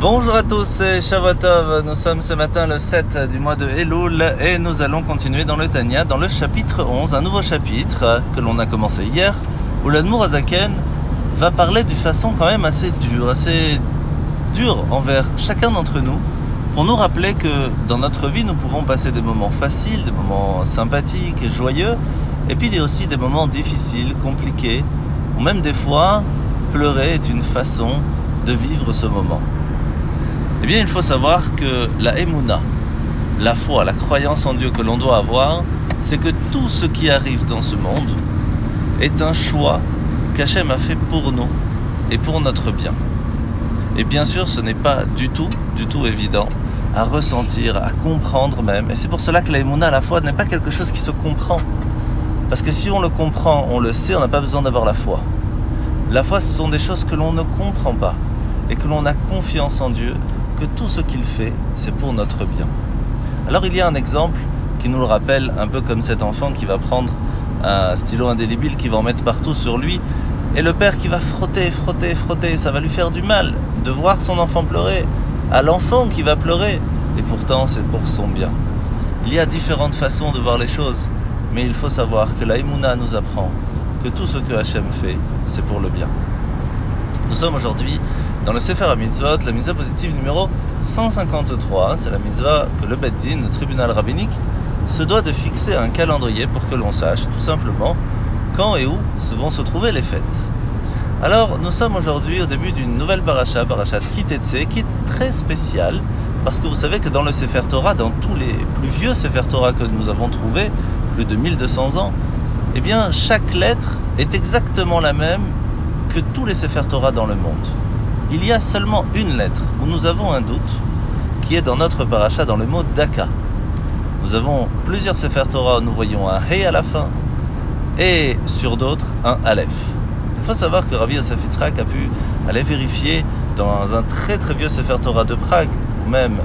Bonjour à tous, c'est Shavuotov. Nous sommes ce matin le 7 du mois de Elul et nous allons continuer dans le Tanya, dans le chapitre 11, un nouveau chapitre que l'on a commencé hier, où l'Admour Azaken va parler d'une façon quand même assez dure, assez dure envers chacun d'entre nous, pour nous rappeler que dans notre vie, nous pouvons passer des moments faciles, des moments sympathiques et joyeux, et puis aussi des moments difficiles, compliqués, ou même des fois, pleurer est une façon de vivre ce moment. Eh bien, il faut savoir que la Emouna, la foi, la croyance en Dieu que l'on doit avoir, c'est que tout ce qui arrive dans ce monde est un choix qu'Hachem a fait pour nous et pour notre bien. Et bien sûr, ce n'est pas du tout, du tout évident à ressentir, à comprendre même. Et c'est pour cela que la Emouna, la foi, n'est pas quelque chose qui se comprend. Parce que si on le comprend, on le sait, on n'a pas besoin d'avoir la foi. La foi, ce sont des choses que l'on ne comprend pas et que l'on a confiance en Dieu que tout ce qu'il fait, c'est pour notre bien. Alors il y a un exemple qui nous le rappelle, un peu comme cet enfant qui va prendre un stylo indélébile, qui va en mettre partout sur lui, et le père qui va frotter, frotter, frotter, ça va lui faire du mal de voir son enfant pleurer, à l'enfant qui va pleurer, et pourtant c'est pour son bien. Il y a différentes façons de voir les choses, mais il faut savoir que la Emouna nous apprend que tout ce que Hachem fait, c'est pour le bien. Nous sommes aujourd'hui dans le Sefer HaMitzvot, la mitzvah positive numéro 153. C'est la mitzvah que le Beddin, le tribunal rabbinique, se doit de fixer un calendrier pour que l'on sache tout simplement quand et où vont se trouver les fêtes. Alors, nous sommes aujourd'hui au début d'une nouvelle paracha, parachat Kitetse, qui est très spéciale, parce que vous savez que dans le Sefer Torah, dans tous les plus vieux Sefer Torah que nous avons trouvés, plus de 1200 ans, eh bien, chaque lettre est exactement la même que tous les Sefer Torah dans le monde. Il y a seulement une lettre où nous avons un doute, qui est dans notre paracha dans le mot Daka. Nous avons plusieurs Sefer Torah où nous voyons un Hey à la fin, et sur d'autres, un Aleph. Il faut savoir que Rabbi Yosef a pu aller vérifier dans un très très vieux Sefer Torah de Prague, ou même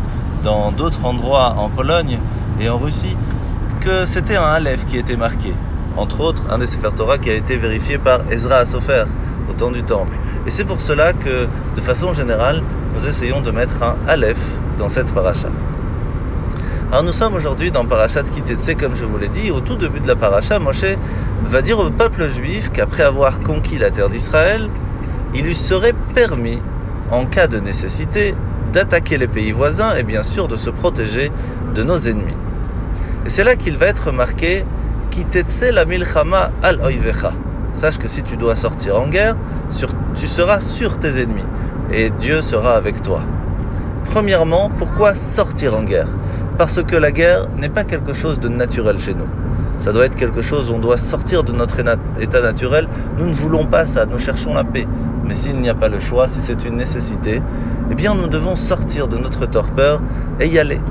dans d'autres endroits en Pologne et en Russie, que c'était un Aleph qui était marqué. Entre autres, un des Sefer Torah qui a été vérifié par Ezra Asofer au temps du temple. Et c'est pour cela que, de façon générale, nous essayons de mettre un Aleph dans cette paracha. Alors nous sommes aujourd'hui dans Parashat Kitetse, comme je vous l'ai dit, au tout début de la paracha, Moshe va dire au peuple juif qu'après avoir conquis la terre d'Israël, il lui serait permis, en cas de nécessité, d'attaquer les pays voisins et bien sûr de se protéger de nos ennemis. Et c'est là qu'il va être marqué Kitetse la milchama al oivecha. Sache que si tu dois sortir en guerre, tu seras sur tes ennemis et Dieu sera avec toi. Premièrement, pourquoi sortir en guerre? Parce que la guerre n'est pas quelque chose de naturel chez nous. Ça doit être quelque chose où on doit sortir de notre état naturel. Nous ne voulons pas ça, nous cherchons la paix. Mais s'il n'y a pas le choix, si c'est une nécessité, eh bien nous devons sortir de notre torpeur et y aller.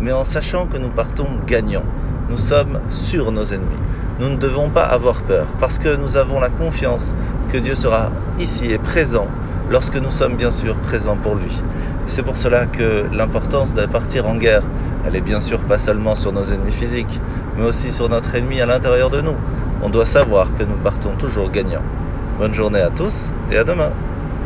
Mais en sachant que nous partons gagnants. Nous sommes sur nos ennemis. Nous ne devons pas avoir peur parce que nous avons la confiance que Dieu sera ici et présent lorsque nous sommes bien sûr présents pour lui. C'est pour cela que l'importance de partir en guerre, elle est bien sûr pas seulement sur nos ennemis physiques, mais aussi sur notre ennemi à l'intérieur de nous. On doit savoir que nous partons toujours gagnants. Bonne journée à tous et à demain.